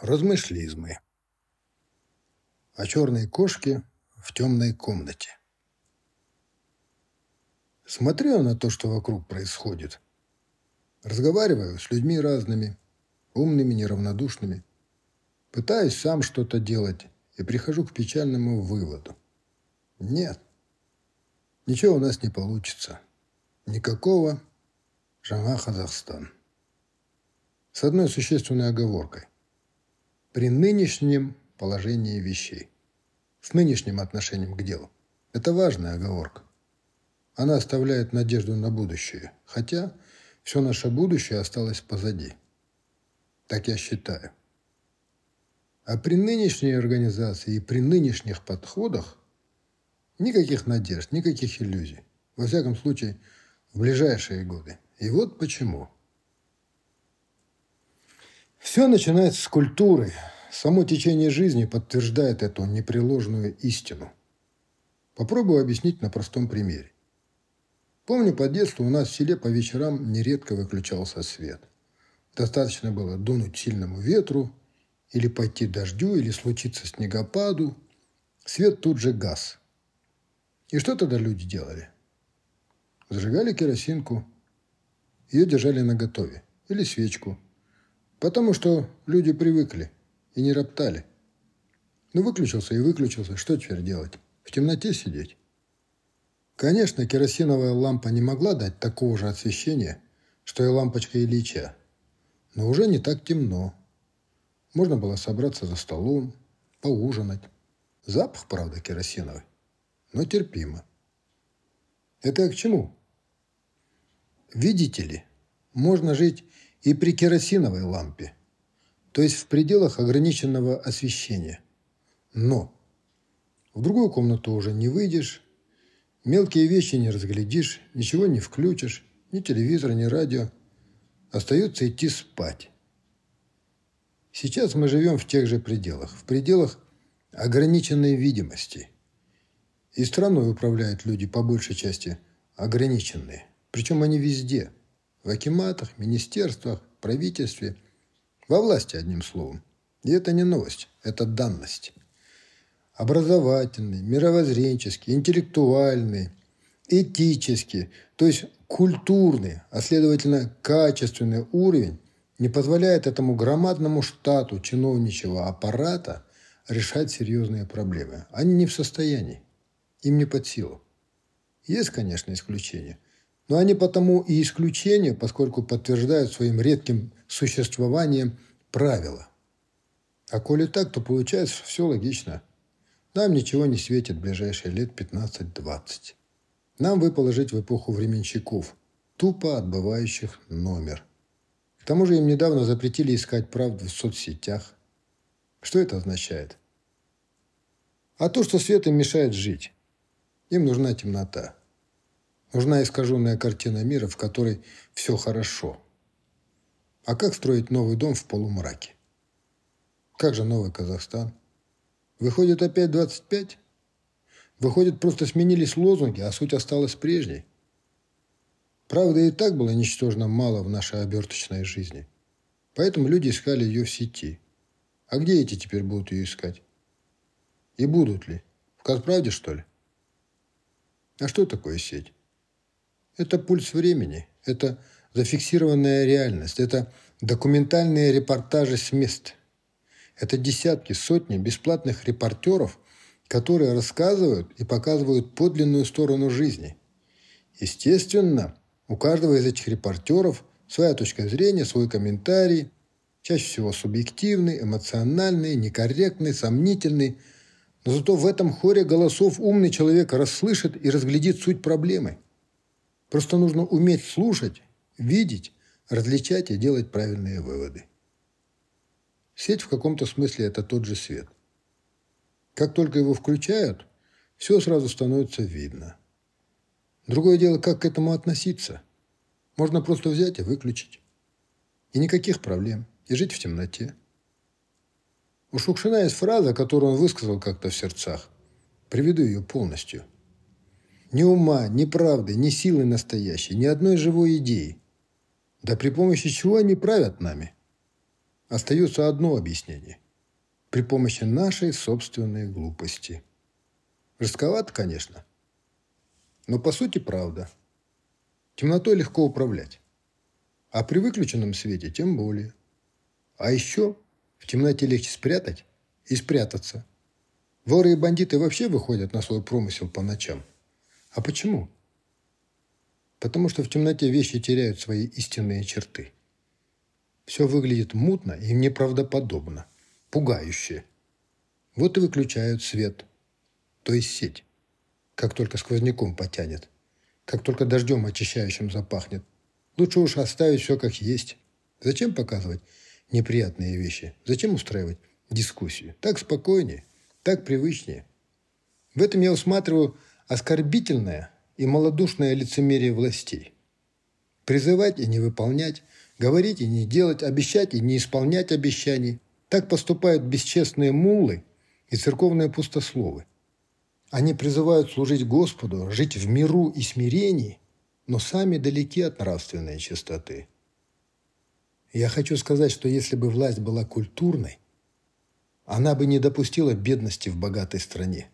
Размышлизмы. О черной кошке в темной комнате. Смотрю на то, что вокруг происходит. Разговариваю с людьми разными, умными, неравнодушными. Пытаюсь сам что-то делать и прихожу к печальному выводу. Нет, ничего у нас не получится. Никакого Жама Казахстан. С одной существенной оговоркой при нынешнем положении вещей, с нынешним отношением к делу. Это важная оговорка. Она оставляет надежду на будущее, хотя все наше будущее осталось позади. Так я считаю. А при нынешней организации и при нынешних подходах никаких надежд, никаких иллюзий. Во всяком случае, в ближайшие годы. И вот почему – все начинается с культуры. Само течение жизни подтверждает эту непреложную истину. Попробую объяснить на простом примере. Помню, по детству у нас в селе по вечерам нередко выключался свет. Достаточно было дунуть сильному ветру, или пойти дождю, или случиться снегопаду. Свет тут же газ. И что тогда люди делали? Зажигали керосинку, ее держали наготове, или свечку – Потому что люди привыкли и не роптали. Ну, выключился и выключился. Что теперь делать? В темноте сидеть? Конечно, керосиновая лампа не могла дать такого же освещения, что и лампочка Ильича. Но уже не так темно. Можно было собраться за столом, поужинать. Запах, правда, керосиновый, но терпимо. Это к чему? Видите ли, можно жить и при керосиновой лампе, то есть в пределах ограниченного освещения. Но в другую комнату уже не выйдешь, мелкие вещи не разглядишь, ничего не включишь, ни телевизора, ни радио. Остается идти спать. Сейчас мы живем в тех же пределах, в пределах ограниченной видимости. И страной управляют люди по большей части ограниченные. Причем они везде – в акиматах, министерствах, правительстве, во власти, одним словом. И это не новость, это данность. Образовательный, мировоззренческий, интеллектуальный, этический, то есть культурный, а следовательно качественный уровень не позволяет этому громадному штату чиновничьего аппарата решать серьезные проблемы. Они не в состоянии, им не под силу. Есть, конечно, исключения – но они потому и исключения, поскольку подтверждают своим редким существованием правила. А коли так, то получается все логично. Нам ничего не светит в ближайшие лет 15-20. Нам выпало жить в эпоху временщиков, тупо отбывающих номер. К тому же им недавно запретили искать правду в соцсетях. Что это означает? А то, что свет им мешает жить. Им нужна темнота. Нужна искаженная картина мира, в которой все хорошо. А как строить новый дом в полумраке? Как же новый Казахстан? Выходит опять 25? Выходит, просто сменились лозунги, а суть осталась прежней. Правда, и так было ничтожно мало в нашей оберточной жизни. Поэтому люди искали ее в сети. А где эти теперь будут ее искать? И будут ли? В Казправде, что ли? А что такое сеть? Это пульс времени, это зафиксированная реальность, это документальные репортажи с мест. Это десятки, сотни бесплатных репортеров, которые рассказывают и показывают подлинную сторону жизни. Естественно, у каждого из этих репортеров своя точка зрения, свой комментарий, чаще всего субъективный, эмоциональный, некорректный, сомнительный. Но зато в этом хоре голосов умный человек расслышит и разглядит суть проблемы – Просто нужно уметь слушать, видеть, различать и делать правильные выводы. Сеть в каком-то смысле это тот же свет. Как только его включают, все сразу становится видно. Другое дело, как к этому относиться. Можно просто взять и выключить. И никаких проблем. И жить в темноте. У Шукшина есть фраза, которую он высказал как-то в сердцах. Приведу ее полностью – ни ума, ни правды, ни силы настоящей, ни одной живой идеи. Да при помощи чего они правят нами? остается одно объяснение – при помощи нашей собственной глупости. Жестковато, конечно, но по сути правда. Темнотой легко управлять, а при выключенном свете тем более. А еще в темноте легче спрятать и спрятаться. Воры и бандиты вообще выходят на свой промысел по ночам. А почему? Потому что в темноте вещи теряют свои истинные черты. Все выглядит мутно и неправдоподобно, пугающе. Вот и выключают свет, то есть сеть, как только сквозняком потянет, как только дождем очищающим запахнет. Лучше уж оставить все как есть. Зачем показывать неприятные вещи? Зачем устраивать дискуссию? Так спокойнее, так привычнее. В этом я усматриваю оскорбительное и малодушное лицемерие властей. Призывать и не выполнять, говорить и не делать, обещать и не исполнять обещаний. Так поступают бесчестные муллы и церковные пустословы. Они призывают служить Господу, жить в миру и смирении, но сами далеки от нравственной чистоты. Я хочу сказать, что если бы власть была культурной, она бы не допустила бедности в богатой стране.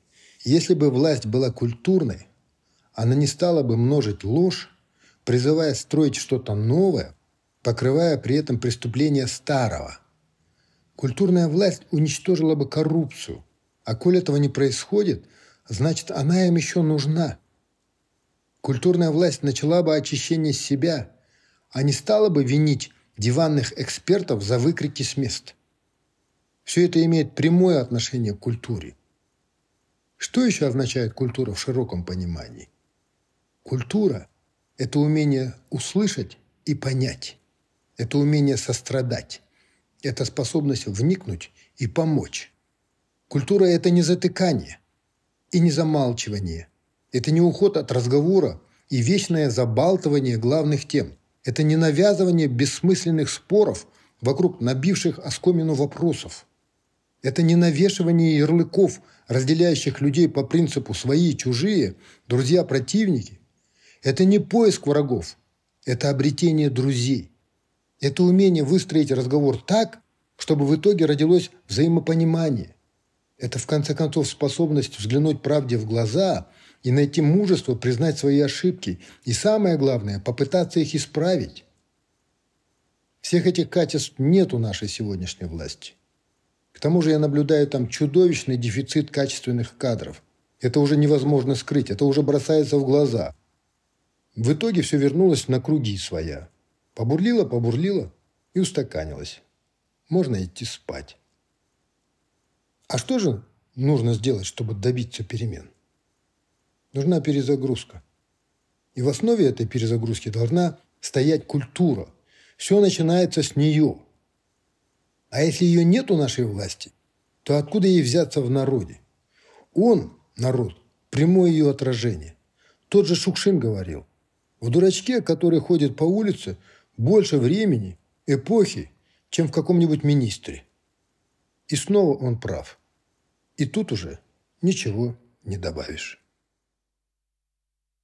Если бы власть была культурной, она не стала бы множить ложь, призывая строить что-то новое, покрывая при этом преступления старого. Культурная власть уничтожила бы коррупцию, а коль этого не происходит, значит, она им еще нужна. Культурная власть начала бы очищение себя, а не стала бы винить диванных экспертов за выкрики с мест. Все это имеет прямое отношение к культуре. Что еще означает культура в широком понимании? Культура – это умение услышать и понять. Это умение сострадать. Это способность вникнуть и помочь. Культура – это не затыкание и не замалчивание. Это не уход от разговора и вечное забалтывание главных тем. Это не навязывание бессмысленных споров вокруг набивших оскомину вопросов. Это не навешивание ярлыков, разделяющих людей по принципу «свои» и «чужие», «друзья-противники», это не поиск врагов, это обретение друзей. Это умение выстроить разговор так, чтобы в итоге родилось взаимопонимание. Это, в конце концов, способность взглянуть правде в глаза и найти мужество признать свои ошибки. И самое главное, попытаться их исправить. Всех этих качеств нет у нашей сегодняшней власти. К тому же я наблюдаю там чудовищный дефицит качественных кадров. Это уже невозможно скрыть, это уже бросается в глаза – в итоге все вернулось на круги своя. Побурлило, побурлило и устаканилось. Можно идти спать. А что же нужно сделать, чтобы добиться перемен? Нужна перезагрузка. И в основе этой перезагрузки должна стоять культура. Все начинается с нее. А если ее нет у нашей власти, то откуда ей взяться в народе? Он, народ, прямое ее отражение. Тот же Шукшин говорил – в дурачке, который ходит по улице, больше времени, эпохи, чем в каком-нибудь министре. И снова он прав. И тут уже ничего не добавишь.